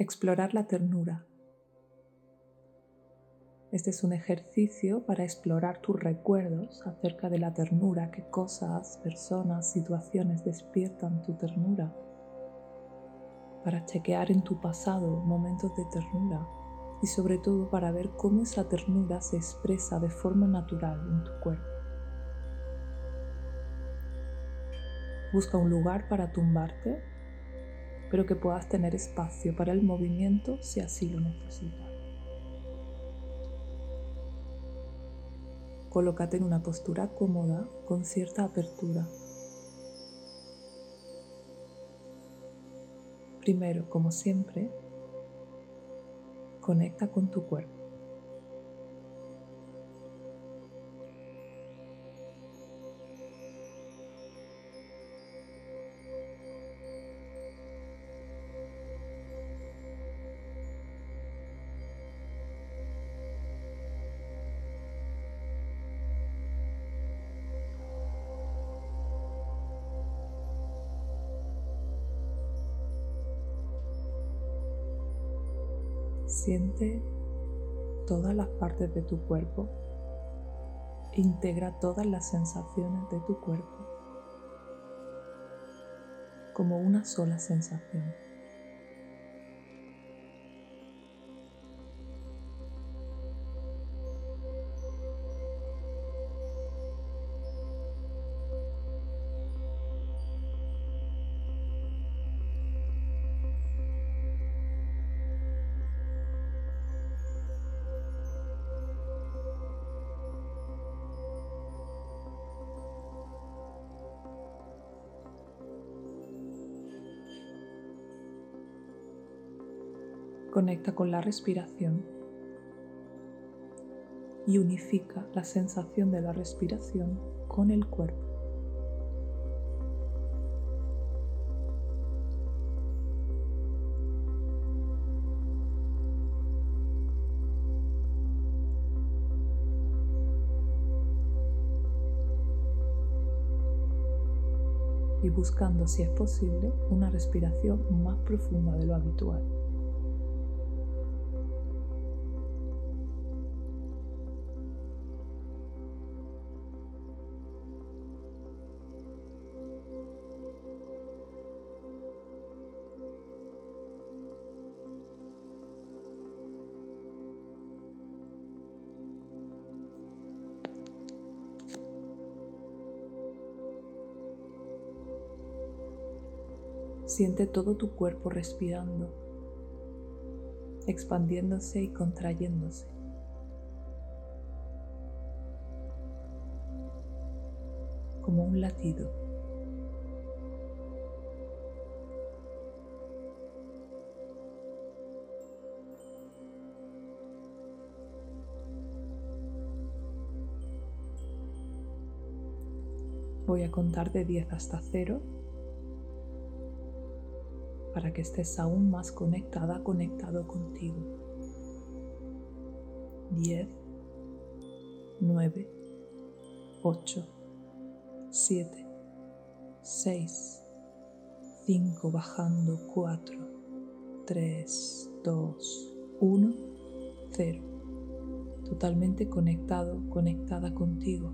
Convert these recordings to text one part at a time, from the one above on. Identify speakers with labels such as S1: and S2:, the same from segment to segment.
S1: Explorar la ternura. Este es un ejercicio para explorar tus recuerdos acerca de la ternura, qué cosas, personas, situaciones despiertan tu ternura. Para chequear en tu pasado momentos de ternura y sobre todo para ver cómo esa ternura se expresa de forma natural en tu cuerpo. Busca un lugar para tumbarte pero que puedas tener espacio para el movimiento si así lo necesitas. Colócate en una postura cómoda con cierta apertura. Primero, como siempre, conecta con tu cuerpo. Siente todas las partes de tu cuerpo. Integra todas las sensaciones de tu cuerpo como una sola sensación. Conecta con la respiración y unifica la sensación de la respiración con el cuerpo. y buscando, si es posible, una respiración más profunda de lo habitual. Siente todo tu cuerpo respirando, expandiéndose y contrayéndose. como un latido. Voy a contar de 10 hasta 0 para que estés aún más conectada, conectado contigo. 10, 9, 8, 7, 6, 5, bajando 4, 3, 2, 1, 0. Totalmente conectado, conectada contigo.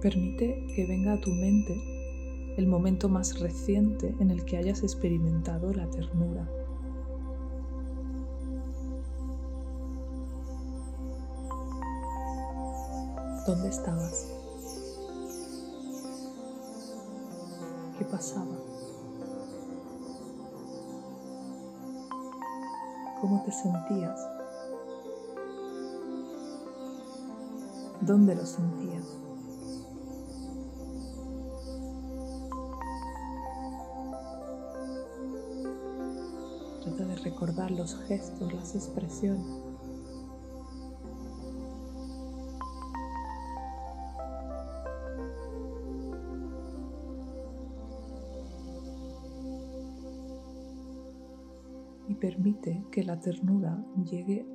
S1: Permite que venga a tu mente el momento más reciente en el que hayas experimentado la ternura. ¿Dónde estabas? ¿Qué pasaba? ¿Cómo te sentías? ¿Dónde lo sentías? De recordar los gestos, las expresiones. Y permite que la ternura llegue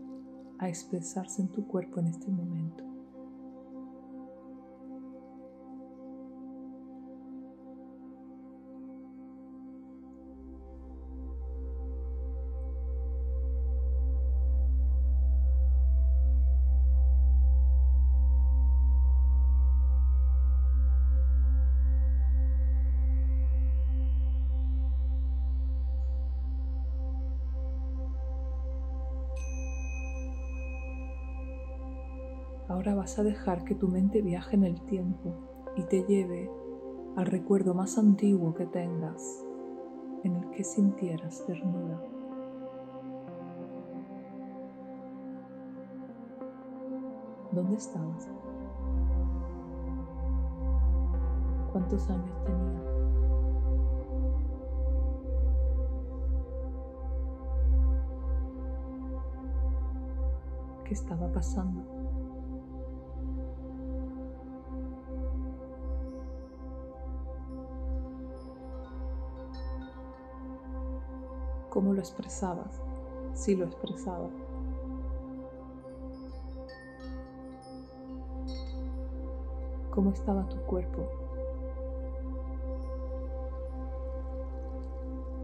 S1: a expresarse en tu cuerpo en este momento. Ahora vas a dejar que tu mente viaje en el tiempo y te lleve al recuerdo más antiguo que tengas en el que sintieras ternura. ¿Dónde estabas? ¿Cuántos años tenías? ¿Qué estaba pasando? Cómo lo expresabas, si lo expresabas. ¿Cómo estaba tu cuerpo?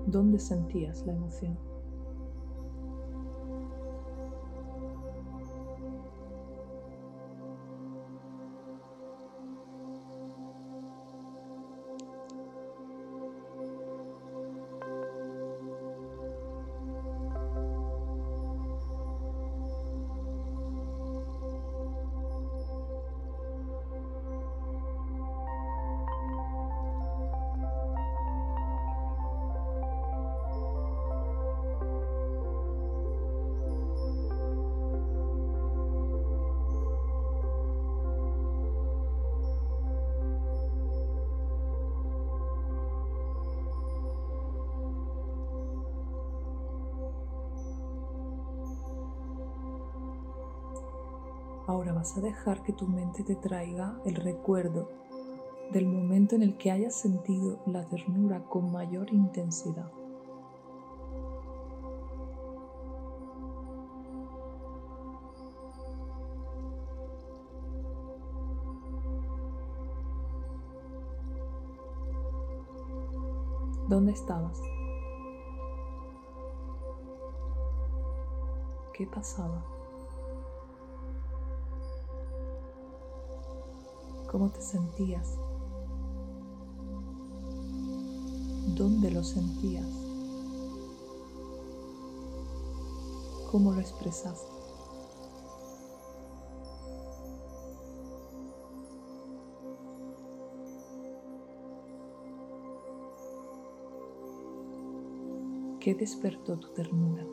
S1: ¿Dónde sentías la emoción? Ahora vas a dejar que tu mente te traiga el recuerdo del momento en el que hayas sentido la ternura con mayor intensidad. ¿Dónde estabas? ¿Qué pasaba? ¿Cómo te sentías? ¿Dónde lo sentías? ¿Cómo lo expresaste? ¿Qué despertó tu ternura?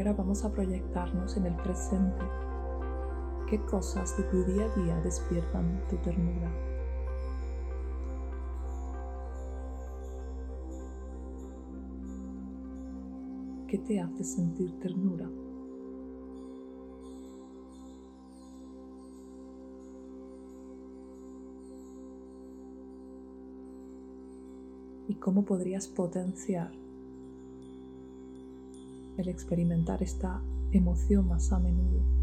S1: Ahora vamos a proyectarnos en el presente. ¿Qué cosas de tu día a día despiertan tu ternura? ¿Qué te hace sentir ternura? ¿Y cómo podrías potenciar el experimentar esta emoción más a menudo.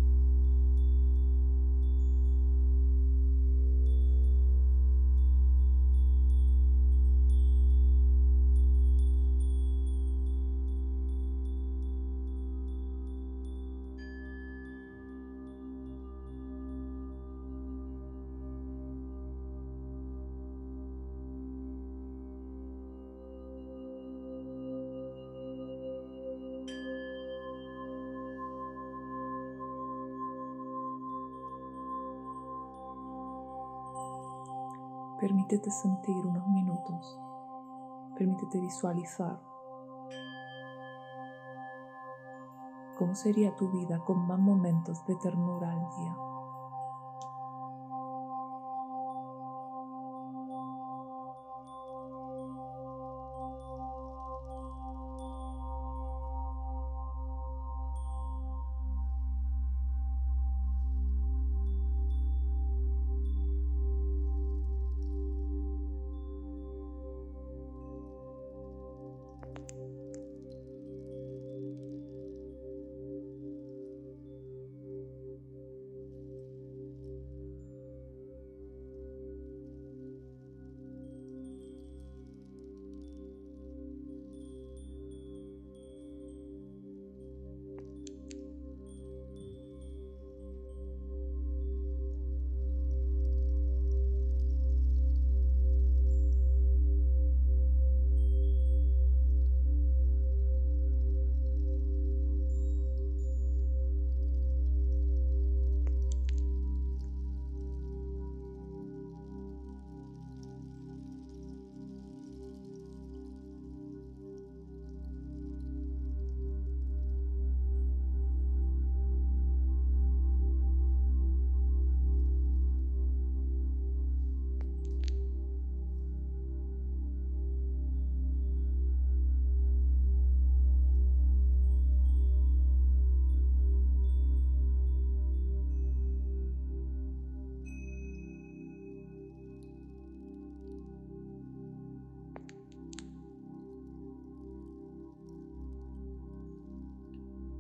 S1: Permítete sentir unos minutos. Permítete visualizar cómo sería tu vida con más momentos de ternura al día.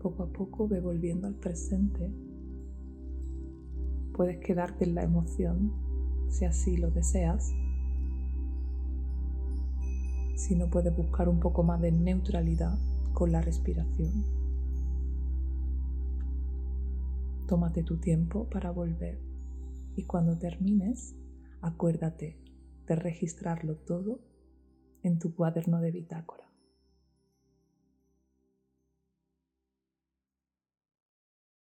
S1: Poco a poco ve volviendo al presente. Puedes quedarte en la emoción si así lo deseas. Si no puedes buscar un poco más de neutralidad con la respiración. Tómate tu tiempo para volver y cuando termines, acuérdate de registrarlo todo en tu cuaderno de bitácora.